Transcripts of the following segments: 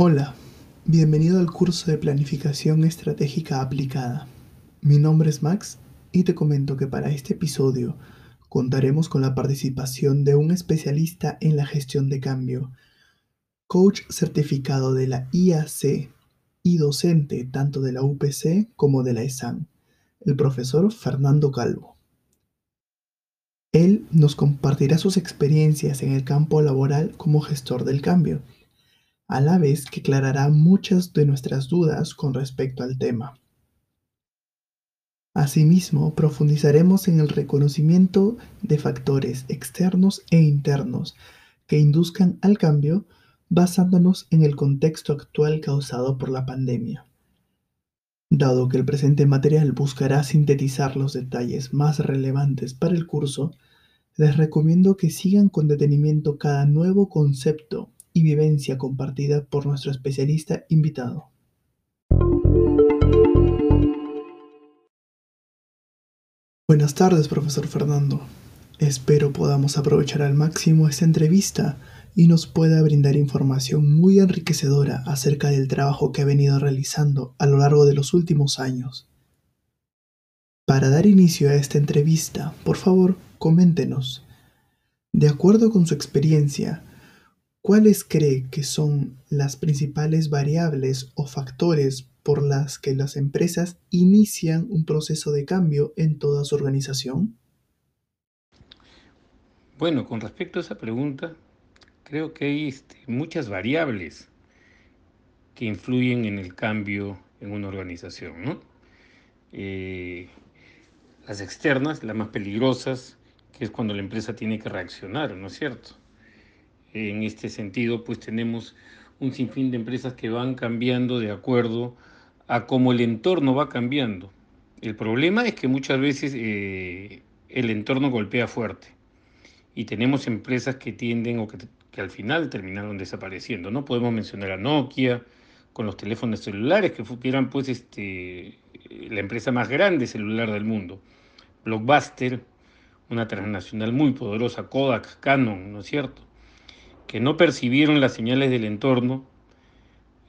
Hola, bienvenido al curso de Planificación Estratégica Aplicada. Mi nombre es Max y te comento que para este episodio contaremos con la participación de un especialista en la gestión de cambio, coach certificado de la IAC y docente tanto de la UPC como de la ESAN, el profesor Fernando Calvo. Él nos compartirá sus experiencias en el campo laboral como gestor del cambio, a la vez que aclarará muchas de nuestras dudas con respecto al tema. Asimismo, profundizaremos en el reconocimiento de factores externos e internos que induzcan al cambio basándonos en el contexto actual causado por la pandemia. Dado que el presente material buscará sintetizar los detalles más relevantes para el curso, les recomiendo que sigan con detenimiento cada nuevo concepto y vivencia compartida por nuestro especialista invitado. Buenas tardes, profesor Fernando. Espero podamos aprovechar al máximo esta entrevista y nos pueda brindar información muy enriquecedora acerca del trabajo que ha venido realizando a lo largo de los últimos años. Para dar inicio a esta entrevista, por favor, coméntenos. De acuerdo con su experiencia, ¿cuáles cree que son las principales variables o factores por las que las empresas inician un proceso de cambio en toda su organización? Bueno, con respecto a esa pregunta, creo que hay este, muchas variables que influyen en el cambio en una organización. ¿no? Eh, las externas, las más peligrosas, que es cuando la empresa tiene que reaccionar, ¿no es cierto? En este sentido, pues tenemos un sinfín de empresas que van cambiando de acuerdo a cómo el entorno va cambiando. El problema es que muchas veces eh, el entorno golpea fuerte y tenemos empresas que tienden o que, al final terminaron desapareciendo. No podemos mencionar a Nokia con los teléfonos celulares que, eran pues este, la empresa más grande celular del mundo. Blockbuster, una transnacional muy poderosa, Kodak, Canon, ¿no es cierto? Que no percibieron las señales del entorno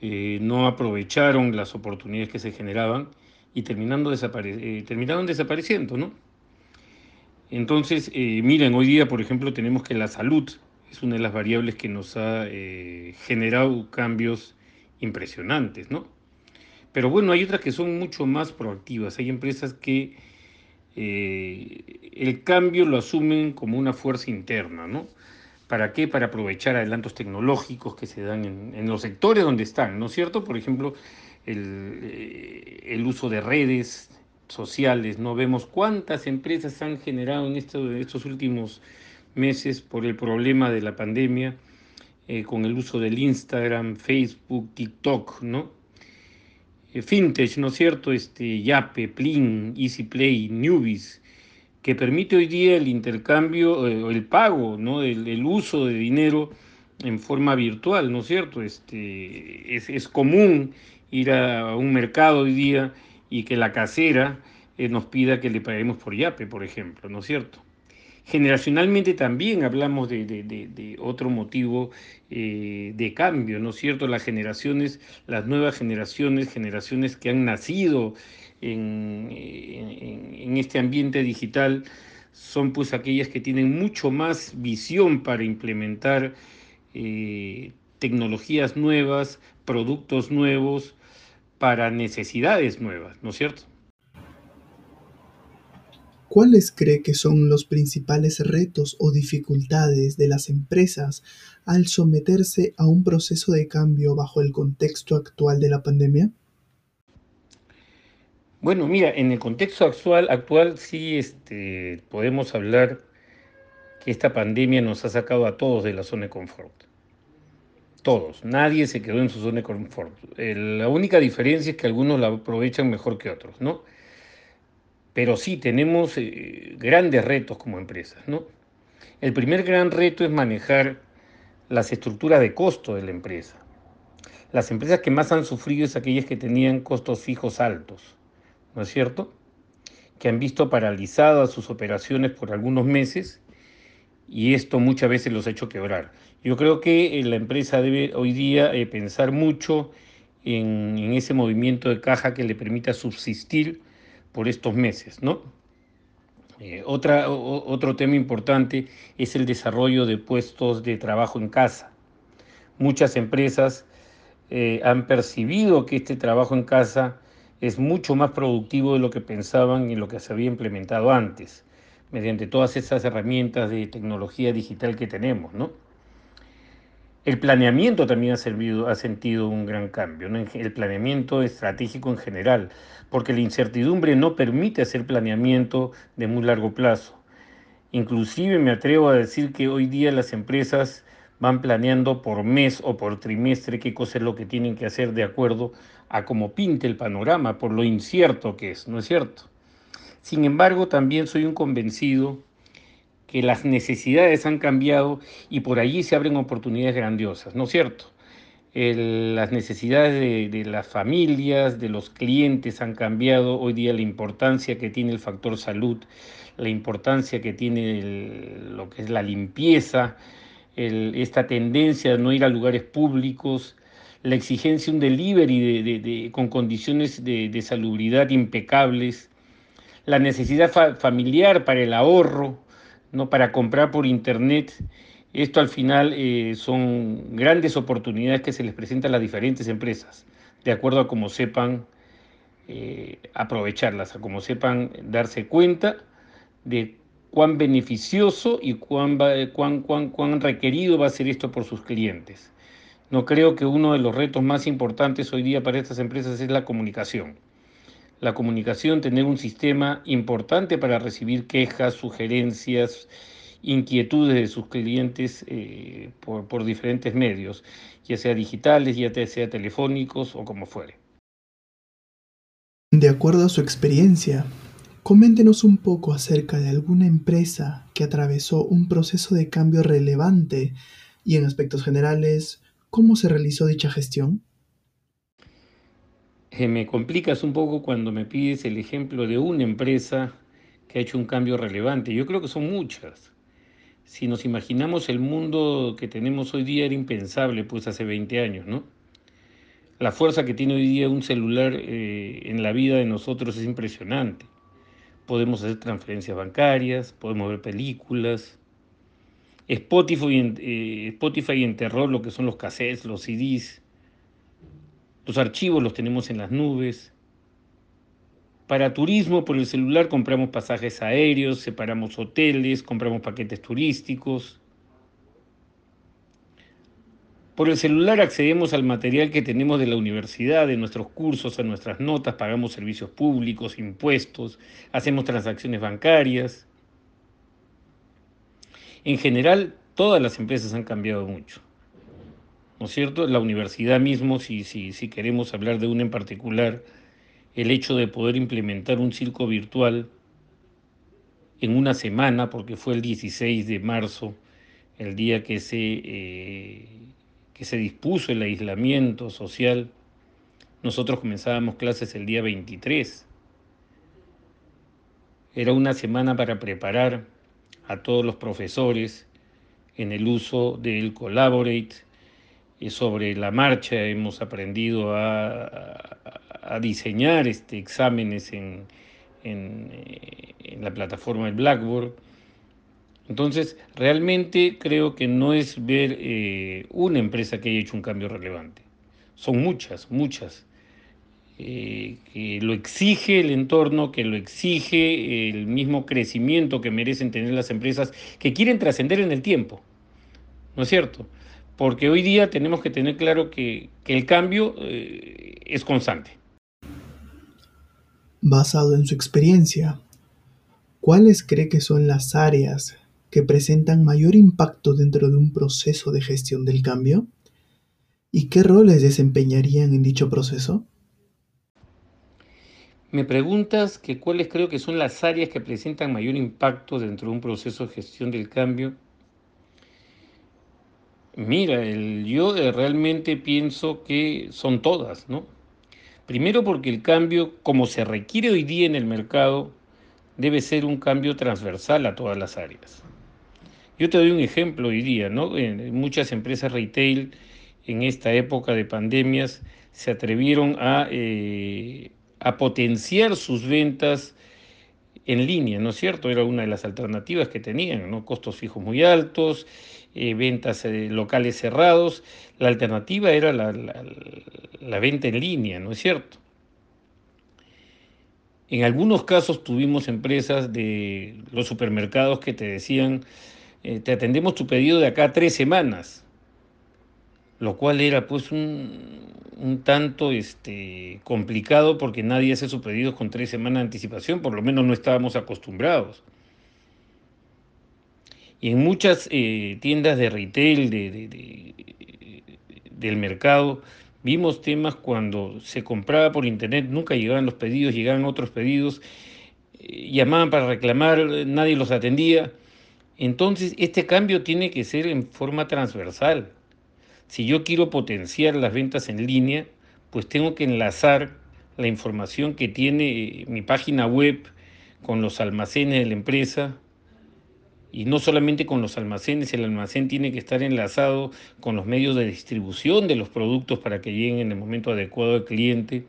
eh, no aprovecharon las oportunidades que se generaban y terminando eh, terminaron desapareciendo, ¿no? Entonces, eh, miren, hoy día, por ejemplo, tenemos que la salud es una de las variables que nos ha generado cambios impresionantes, ¿no? Pero bueno, hay otras que son mucho más proactivas. Hay empresas que el cambio lo asumen como una fuerza interna, ¿no? ¿Para qué? Para aprovechar adelantos tecnológicos que se dan en, los sectores donde están, ¿no es cierto? Por ejemplo, eh, el, uso de redes sociales, ¿no? Vemos cuántas empresas han generado en estos últimos meses por el problema de la pandemia, eh, con el uso del Instagram, Facebook, TikTok, ¿no? Eh, Fintech, ¿no es cierto? Este, Yape, Plin, EasyPlay, Newbies, que permite hoy día el intercambio, eh, el pago, ¿no? El, uso de dinero en forma virtual, ¿no es cierto? Este, es, común ir a un mercado hoy día y que la casera eh, nos pida que le paguemos por Yape, por ejemplo, ¿no es cierto? Generacionalmente también hablamos de, otro motivo eh, de cambio, ¿no es cierto? Las generaciones, las nuevas generaciones, generaciones que han nacido en, este ambiente digital son pues aquellas que tienen mucho más visión para implementar eh, tecnologías nuevas, productos nuevos, para necesidades nuevas, ¿no es cierto? ¿Cuáles cree que son los principales retos o dificultades de las empresas al someterse a un proceso de cambio bajo el contexto actual de la pandemia? Bueno, mira, en el contexto actual, actual sí este, podemos hablar que esta pandemia nos ha sacado a todos de la zona de confort. Todos, nadie se quedó en su zona de confort. la única diferencia es que algunos la aprovechan mejor que otros, ¿no? Pero sí tenemos eh, grandes retos como empresas, ¿no? El primer gran reto es manejar las estructuras de costo de la empresa. Las empresas que más han sufrido es aquellas que tenían costos fijos altos ¿no es cierto? Que han visto paralizadas sus operaciones por algunos meses y esto muchas veces los ha hecho quebrar. Yo creo que la empresa debe hoy día pensar mucho en, ese movimiento de caja que le permita subsistir por estos meses, ¿no? Eh, otra, otro tema importante es el desarrollo de puestos de trabajo en casa. Muchas empresas eh, han percibido que este trabajo en casa es mucho más productivo de lo que pensaban y lo que se había implementado antes, mediante todas esas herramientas de tecnología digital que tenemos, ¿no? El planeamiento también ha, servido, ha sentido un gran cambio, el planeamiento estratégico en general, porque la incertidumbre no permite hacer planeamiento de muy largo plazo. Inclusive me atrevo a decir que hoy día las empresas van planeando por mes o por trimestre qué cosa es lo que tienen que hacer de acuerdo a cómo pinte el panorama, por lo incierto que es, ¿no es cierto? Sin embargo, también soy un convencido que las necesidades han cambiado y por allí se abren oportunidades grandiosas, ¿no es cierto? Las necesidades de, las familias, de los clientes han cambiado. Hoy día la importancia que tiene el factor salud, la importancia que tiene lo que es la limpieza, el, esta tendencia de no ir a lugares públicos, la exigencia de un delivery de, de, con condiciones de, salubridad impecables, la necesidad fa familiar para el ahorro, no para comprar por internet. Esto al final eh, son grandes oportunidades que se les presentan a las diferentes empresas, de acuerdo a cómo sepan eh, aprovecharlas, a cómo sepan darse cuenta de cuán beneficioso y cuán, cuán, cuán, cuán requerido va a ser esto por sus clientes. No creo que uno de los retos más importantes hoy día para estas empresas es la comunicación. La comunicación, tener un sistema importante para recibir quejas, sugerencias, inquietudes de sus clientes eh, por, por diferentes medios, ya sea digitales, ya sea telefónicos o como fuere. De acuerdo a su experiencia, Coméntenos un poco acerca de alguna empresa que atravesó un proceso de cambio relevante y en aspectos generales, ¿cómo se realizó dicha gestión? Eh, me complicas un poco cuando me pides el ejemplo de una empresa que ha hecho un cambio relevante. Yo creo que son muchas. Si nos imaginamos el mundo que tenemos hoy día era impensable, pues hace 20 años, ¿no? La fuerza que tiene hoy día un celular eh, en la vida de nosotros es impresionante podemos hacer transferencias bancarias, podemos ver películas. Spotify, eh, Spotify enterró lo que son los cassettes, los CDs. Los archivos los tenemos en las nubes. Para turismo, por el celular compramos pasajes aéreos, separamos hoteles, compramos paquetes turísticos. Por el celular accedemos al material que tenemos de la universidad, de nuestros cursos, a nuestras notas, pagamos servicios públicos, impuestos, hacemos transacciones bancarias. En general, todas las empresas han cambiado mucho. ¿No es cierto? La universidad mismo, si, si, si queremos hablar de una en particular, el hecho de poder implementar un circo virtual en una semana, porque fue el 16 de marzo, el día que se eh, que se dispuso el aislamiento social, nosotros comenzábamos clases el día 23. Era una semana para preparar a todos los profesores en el uso del Collaborate. Sobre la marcha hemos aprendido a, diseñar este, exámenes en, en, en la plataforma del Blackboard entonces, realmente creo que no es ver eh, una empresa que haya hecho un cambio relevante. Son muchas, muchas. Eh, que lo exige el entorno, que lo exige el mismo crecimiento que merecen tener las empresas que quieren trascender en el tiempo. ¿No es cierto? Porque hoy día tenemos que tener claro que, el cambio eh, es constante. Basado en su experiencia, ¿cuáles cree que son las áreas que presentan mayor impacto dentro de un proceso de gestión del cambio? ¿Y qué roles desempeñarían en dicho proceso? Me preguntas que cuáles creo que son las áreas que presentan mayor impacto dentro de un proceso de gestión del cambio. Mira, yo eh, realmente pienso que son todas, ¿no? Primero porque el cambio, como se requiere hoy día en el mercado, debe ser un cambio transversal a todas las áreas. Yo te doy un ejemplo hoy día, ¿no? Muchas empresas retail en esta época de pandemias se atrevieron a, eh, a potenciar sus ventas en línea, ¿no es cierto? Era una de las alternativas que tenían, ¿no? Costos fijos muy altos, eh, ventas eh, locales cerrados. La alternativa era la, la, venta en línea, ¿no es cierto? En algunos casos tuvimos empresas de los supermercados que te decían, eh, te atendemos tu pedido de acá tres semanas, lo cual era pues un, un tanto este, complicado porque nadie hace sus pedidos con tres semanas de anticipación, por lo menos no estábamos acostumbrados. Y en muchas eh, tiendas de retail de, del mercado vimos temas cuando se compraba por internet, nunca llegaban los pedidos, llegaban otros pedidos, eh, llamaban para reclamar, nadie los atendía. Entonces, este cambio tiene que ser en forma transversal. Si yo quiero potenciar las ventas en línea, pues tengo que enlazar la información que tiene eh, mi página web con los almacenes de la empresa. Y no solamente con los almacenes, el almacén tiene que estar enlazado con los medios de distribución de los productos para que lleguen en el momento adecuado al cliente.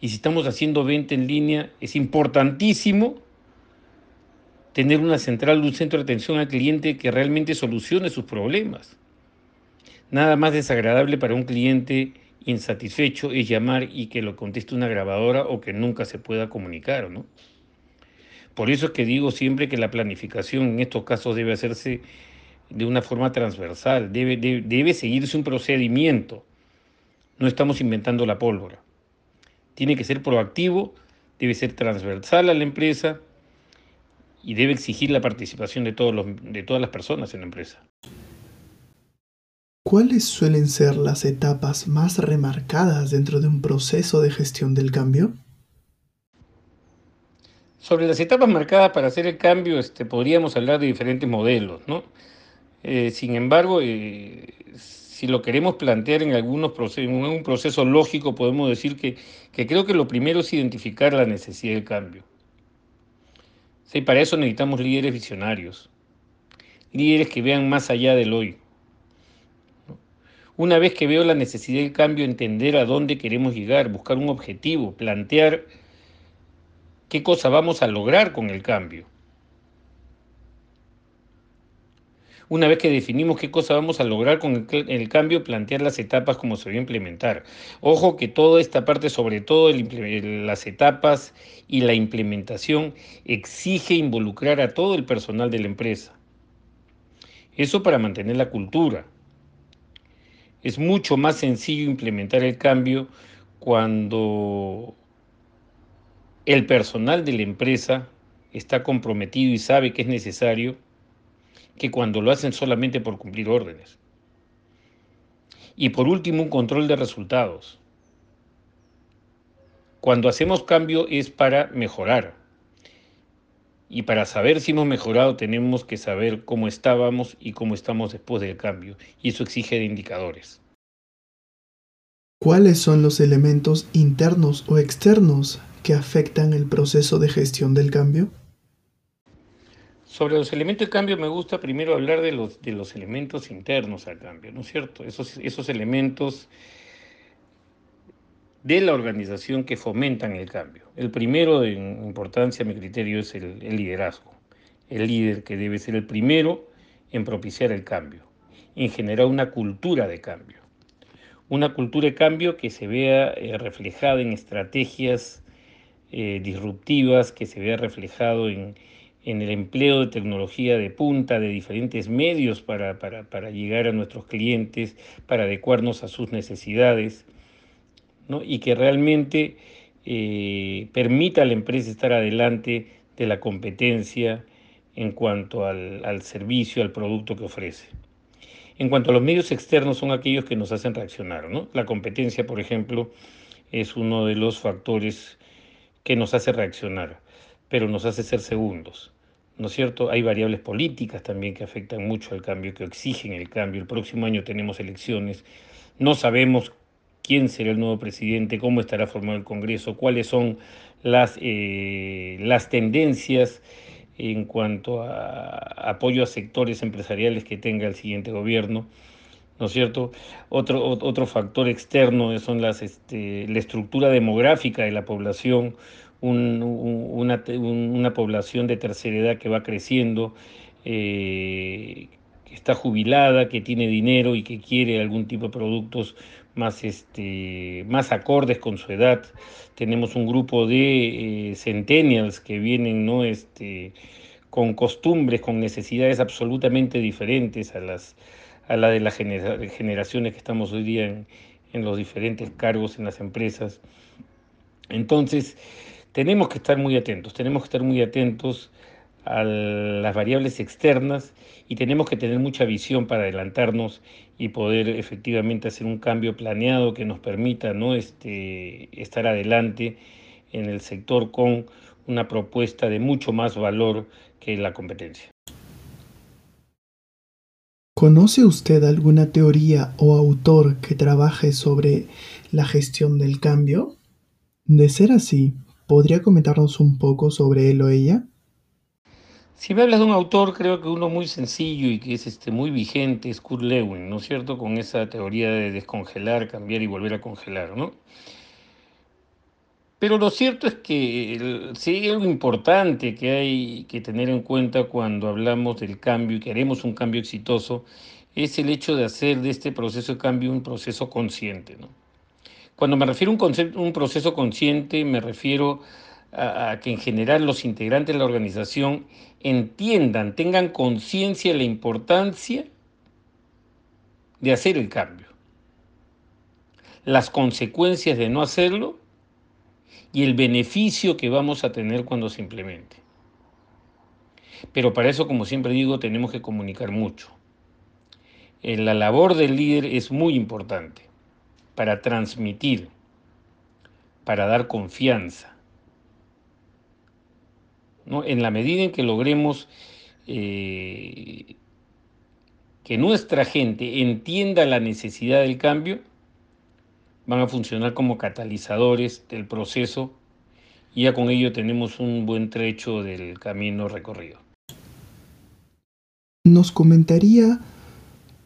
Y si estamos haciendo venta en línea, es importantísimo tener una central, un centro de atención al cliente que realmente solucione sus problemas. Nada más desagradable para un cliente insatisfecho es llamar y que lo conteste una grabadora o que nunca se pueda comunicar, ¿no? Por eso es que digo siempre que la planificación en estos casos debe hacerse de una forma transversal, debe, debe, debe seguirse un procedimiento. No estamos inventando la pólvora. Tiene que ser proactivo, debe ser transversal a la empresa y debe exigir la participación de, todos los, de todas las personas en la empresa. ¿Cuáles suelen ser las etapas más remarcadas dentro de un proceso de gestión del cambio? Sobre las etapas marcadas para hacer el cambio, este, podríamos hablar de diferentes modelos, ¿no? Eh, sin embargo, eh, si lo queremos plantear en algunos procesos, en un proceso lógico, podemos decir que, que, creo que lo primero es identificar la necesidad del cambio. Sí, para eso necesitamos líderes visionarios, líderes que vean más allá del hoy, una vez que veo la necesidad del cambio, entender a dónde queremos llegar, buscar un objetivo, plantear qué cosa vamos a lograr con el cambio. Una vez que definimos qué cosa vamos a lograr con el, cambio, plantear las etapas como se va a implementar. Ojo que toda esta parte, sobre todo las etapas y la implementación, exige involucrar a todo el personal de la empresa. Eso para mantener la cultura. Es mucho más sencillo implementar el cambio cuando el personal de la empresa está comprometido y sabe que es necesario que cuando lo hacen solamente por cumplir órdenes. Y por último, un control de resultados. Cuando hacemos cambio es para mejorar. Y para saber si hemos mejorado tenemos que saber cómo estábamos y cómo estamos después del cambio. Y eso exige indicadores. ¿Cuáles son los elementos internos o externos que afectan el proceso de gestión del cambio? Sobre los elementos de cambio me gusta primero hablar de los, de los elementos internos al cambio, ¿no es cierto? Esos, esos elementos de la organización que fomentan el cambio. El primero en importancia, a mi criterio, es el, el liderazgo. El líder que debe ser el primero en propiciar el cambio, en generar una cultura de cambio una cultura de cambio que se vea eh, reflejada en estrategias eh, disruptivas, que se vea reflejado en, el empleo de tecnología de punta, de diferentes medios para, llegar a nuestros clientes, para adecuarnos a sus necesidades, y que realmente eh, permita a la empresa estar adelante de la competencia en cuanto al servicio, al producto que ofrece. En cuanto a los medios externos, son aquellos que nos hacen reaccionar. ¿no? La competencia, por ejemplo, es uno de los factores que nos hace reaccionar, pero nos hace ser segundos. ¿No es cierto? Hay variables políticas también que afectan mucho al cambio, que exigen el cambio. El próximo año tenemos elecciones. No sabemos quién será el nuevo presidente, cómo estará formado el Congreso, cuáles son las, eh, las tendencias en cuanto a apoyo a sectores empresariales que tenga el siguiente gobierno. ¿no es cierto? Otro, otro factor externo son las, este, la estructura demográfica de la población, una, población de tercera edad que va creciendo, eh, que está jubilada, que tiene dinero y que quiere algún tipo de productos más, este, más acordes con su edad. Tenemos un grupo de eh, centennials que vienen ¿no? este, con costumbres, con necesidades absolutamente diferentes a las a la de las generaciones que estamos hoy día en los diferentes cargos en las empresas. Entonces, tenemos que estar muy atentos, tenemos que estar muy atentos a las variables externas y tenemos que tener mucha visión para adelantarnos y poder efectivamente hacer un cambio planeado que nos permita ¿no? este, estar adelante en el sector con una propuesta de mucho más valor que la competencia. ¿Conoce usted alguna teoría o autor que trabaje sobre la gestión del cambio? De ser así, ¿podría comentarnos un poco sobre él o ella? Si me hablas de un autor, creo que uno muy sencillo y que es este, muy vigente es Kurt Lewin, ¿no es cierto? Con esa teoría de descongelar, cambiar y volver a congelar, ¿no? Pero lo cierto es que sí hay algo importante que hay que tener en cuenta cuando hablamos del cambio y queremos un cambio exitoso, es el hecho de hacer de este proceso de cambio un proceso consciente. ¿no? Cuando me refiero a un, concepto, un proceso consciente, me refiero a, a, que en general los integrantes de la organización entiendan, tengan conciencia de la importancia de hacer el cambio, las consecuencias de no hacerlo y el beneficio que vamos a tener cuando se implemente. Pero para eso, como siempre digo, tenemos que comunicar mucho. Eh, la labor del líder es muy importante para transmitir, para dar confianza. ¿no? En la medida en que logremos eh, que nuestra gente entienda la necesidad del cambio, van a funcionar como catalizadores del proceso y ya con ello tenemos un buen trecho del camino recorrido. ¿Nos comentaría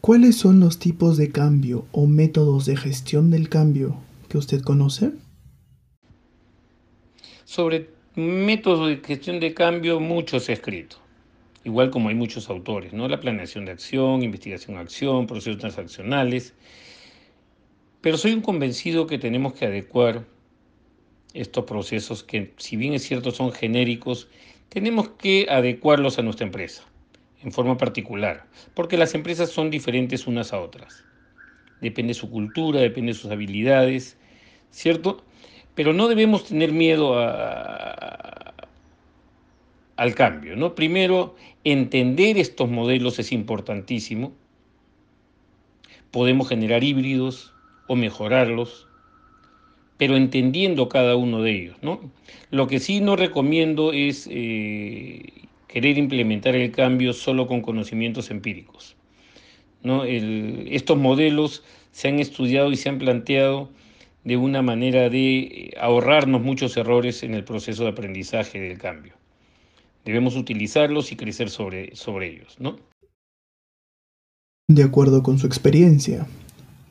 cuáles son los tipos de cambio o métodos de gestión del cambio que usted conoce? Sobre métodos de gestión de cambio, muchos he escrito, igual como hay muchos autores, ¿no? La planeación de acción, investigación acción, procesos transaccionales, pero soy un convencido que tenemos que adecuar estos procesos que, si bien es cierto, son genéricos, tenemos que adecuarlos a nuestra empresa, en forma particular, porque las empresas son diferentes unas a otras. Depende de su cultura, depende de sus habilidades, ¿cierto? Pero no debemos tener miedo al cambio, ¿no? Primero, entender estos modelos es importantísimo. Podemos generar híbridos, o mejorarlos, pero entendiendo cada uno de ellos. ¿no? Lo que sí no recomiendo es eh, querer implementar el cambio solo con conocimientos empíricos. estos modelos se han estudiado y se han planteado de una manera de ahorrarnos muchos errores en el proceso de aprendizaje del cambio. Debemos utilizarlos y crecer sobre, ellos. De acuerdo con su experiencia,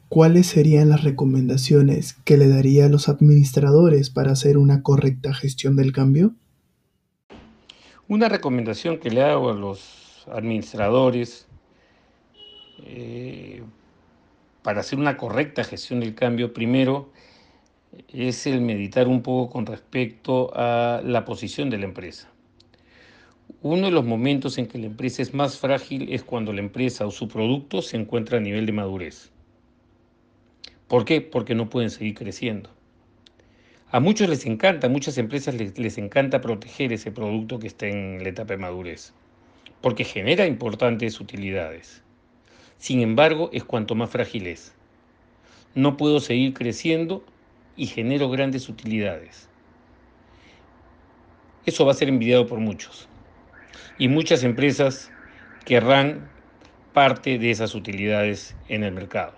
¿Cuáles serían las recomendaciones que le daría a los administradores para hacer una correcta gestión del cambio? Una recomendación que le hago a los administradores eh, para hacer una correcta gestión del cambio, primero es el meditar un poco con respecto a la posición de la empresa. Uno de los momentos en que la empresa es más frágil es cuando la empresa o su producto se encuentra a nivel de madurez. ¿Por qué? Porque no pueden seguir creciendo. A muchos les encanta, a muchas empresas les, encanta proteger ese producto que está en la etapa de madurez, porque genera importantes utilidades. Sin embargo, es cuanto más frágil es. No puedo seguir creciendo y genero grandes utilidades. Eso va a ser envidiado por muchos. Y muchas empresas querrán parte de esas utilidades en el mercado.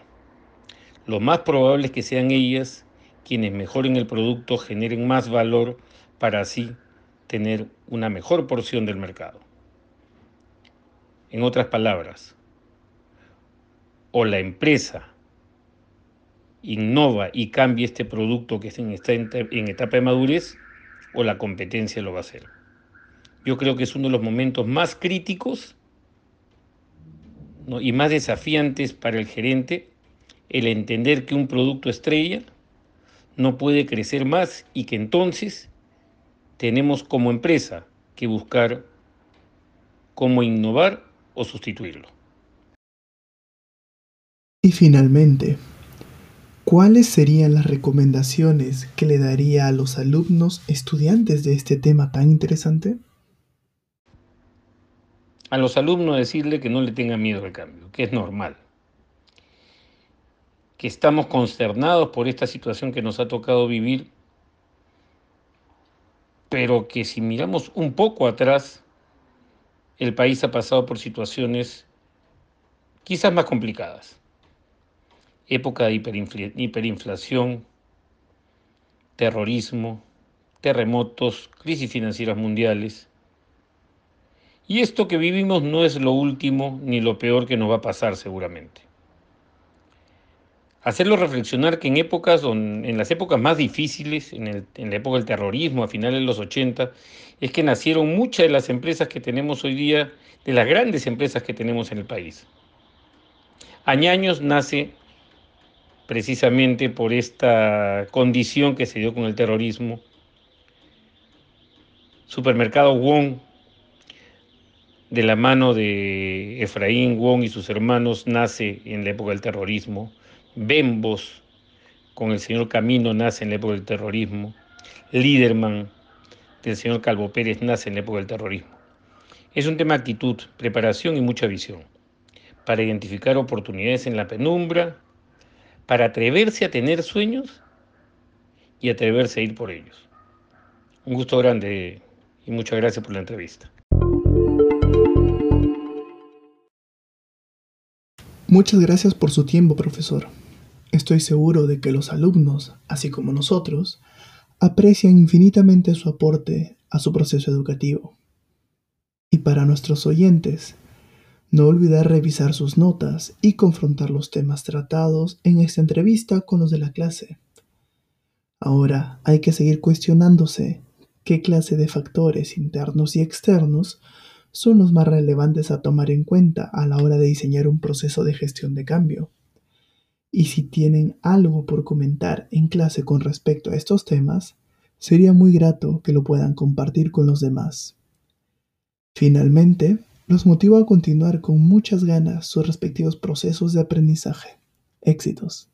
Lo más probable es que sean ellas quienes mejoren el producto, generen más valor para así tener una mejor porción del mercado. En otras palabras, o la empresa innova y cambia este producto que está en etapa de madurez, o la competencia lo va a hacer. Yo creo que es uno de los momentos más críticos y más desafiantes para el gerente el entender que un producto estrella no puede crecer más y que entonces tenemos como empresa que buscar cómo innovar o sustituirlo. Y finalmente, ¿cuáles serían las recomendaciones que le daría a los alumnos estudiantes de este tema tan interesante? A los alumnos decirle que no le tengan miedo al cambio, que es normal, que estamos consternados por esta situación que nos ha tocado vivir, pero que si miramos un poco atrás, el país ha pasado por situaciones quizás más complicadas época de hiperinflación, terrorismo, terremotos, crisis financieras mundiales. Y esto que vivimos no es lo último ni lo peor que nos va a pasar seguramente. Hacerlo reflexionar que en épocas, en las épocas más difíciles, en, en la época del terrorismo, a finales de los 80, es que nacieron muchas de las empresas que tenemos hoy día, de las grandes empresas que tenemos en el país. Añaños nace precisamente por esta condición que se dio con el terrorismo. Supermercado Wong, de la mano de Efraín Wong y sus hermanos, nace en la época del terrorismo. Bembos, con el señor Camino, nace en la época del terrorismo. Liderman, del señor Calvo Pérez, nace en la época del terrorismo. Es un tema de actitud, preparación y mucha visión para identificar oportunidades en la penumbra para atreverse a tener sueños y atreverse a ir por ellos. Un gusto grande y muchas gracias por la entrevista. Muchas gracias por su tiempo, profesor. Estoy seguro de que los alumnos, así como nosotros, aprecian infinitamente su aporte a su proceso educativo. Y para nuestros oyentes, no olvidar revisar sus notas y confrontar los temas tratados en esta entrevista con los de la clase. Ahora hay que seguir cuestionándose qué clase de factores internos y externos son los más relevantes a tomar en cuenta a la hora de diseñar un proceso de gestión de cambio. Y si tienen algo por comentar en clase con respecto a estos temas, sería muy grato que lo puedan compartir con los demás. Finalmente, los motiva a continuar con muchas ganas sus respectivos procesos de aprendizaje. Éxitos.